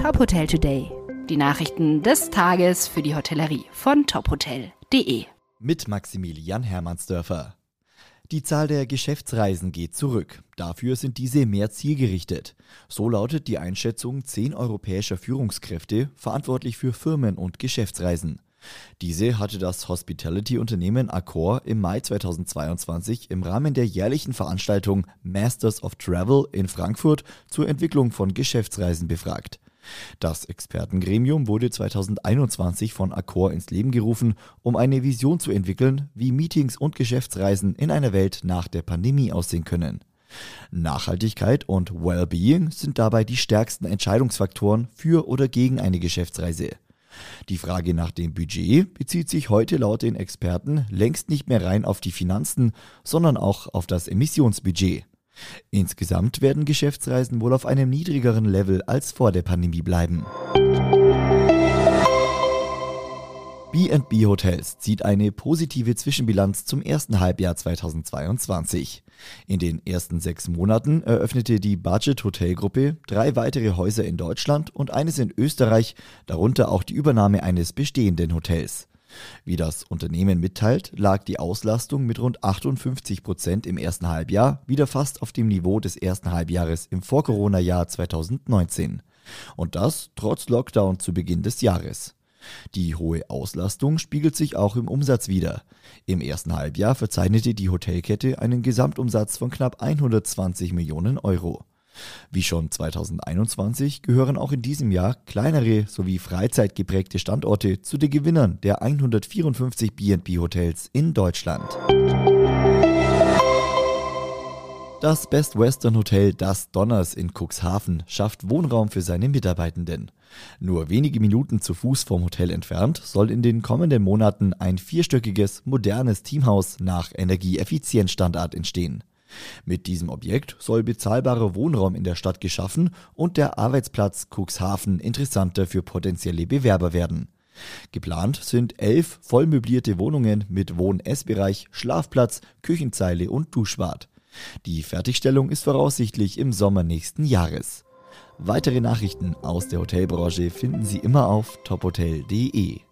Top Hotel Today. Die Nachrichten des Tages für die Hotellerie von tophotel.de. Mit Maximilian Hermannsdörfer. Die Zahl der Geschäftsreisen geht zurück. Dafür sind diese mehr zielgerichtet. So lautet die Einschätzung zehn europäischer Führungskräfte, verantwortlich für Firmen- und Geschäftsreisen. Diese hatte das Hospitality-Unternehmen Accor im Mai 2022 im Rahmen der jährlichen Veranstaltung Masters of Travel in Frankfurt zur Entwicklung von Geschäftsreisen befragt. Das Expertengremium wurde 2021 von Accor ins Leben gerufen, um eine Vision zu entwickeln, wie Meetings und Geschäftsreisen in einer Welt nach der Pandemie aussehen können. Nachhaltigkeit und Wellbeing sind dabei die stärksten Entscheidungsfaktoren für oder gegen eine Geschäftsreise. Die Frage nach dem Budget bezieht sich heute laut den Experten längst nicht mehr rein auf die Finanzen, sondern auch auf das Emissionsbudget. Insgesamt werden Geschäftsreisen wohl auf einem niedrigeren Level als vor der Pandemie bleiben. B&B Hotels zieht eine positive Zwischenbilanz zum ersten Halbjahr 2022. In den ersten sechs Monaten eröffnete die Budget Hotelgruppe drei weitere Häuser in Deutschland und eines in Österreich, darunter auch die Übernahme eines bestehenden Hotels. Wie das Unternehmen mitteilt, lag die Auslastung mit rund 58 Prozent im ersten Halbjahr wieder fast auf dem Niveau des ersten Halbjahres im Vor-Corona-Jahr 2019. Und das trotz Lockdown zu Beginn des Jahres. Die hohe Auslastung spiegelt sich auch im Umsatz wider. Im ersten Halbjahr verzeichnete die Hotelkette einen Gesamtumsatz von knapp 120 Millionen Euro. Wie schon 2021 gehören auch in diesem Jahr kleinere sowie freizeitgeprägte Standorte zu den Gewinnern der 154 B&B Hotels in Deutschland. Das Best Western Hotel Das Donners in Cuxhaven schafft Wohnraum für seine Mitarbeitenden. Nur wenige Minuten zu Fuß vom Hotel entfernt soll in den kommenden Monaten ein vierstöckiges, modernes Teamhaus nach Energieeffizienzstandard entstehen. Mit diesem Objekt soll bezahlbarer Wohnraum in der Stadt geschaffen und der Arbeitsplatz Cuxhaven interessanter für potenzielle Bewerber werden. Geplant sind elf vollmöblierte Wohnungen mit Wohn-Essbereich, Schlafplatz, Küchenzeile und Duschbad. Die Fertigstellung ist voraussichtlich im Sommer nächsten Jahres. Weitere Nachrichten aus der Hotelbranche finden Sie immer auf tophotel.de.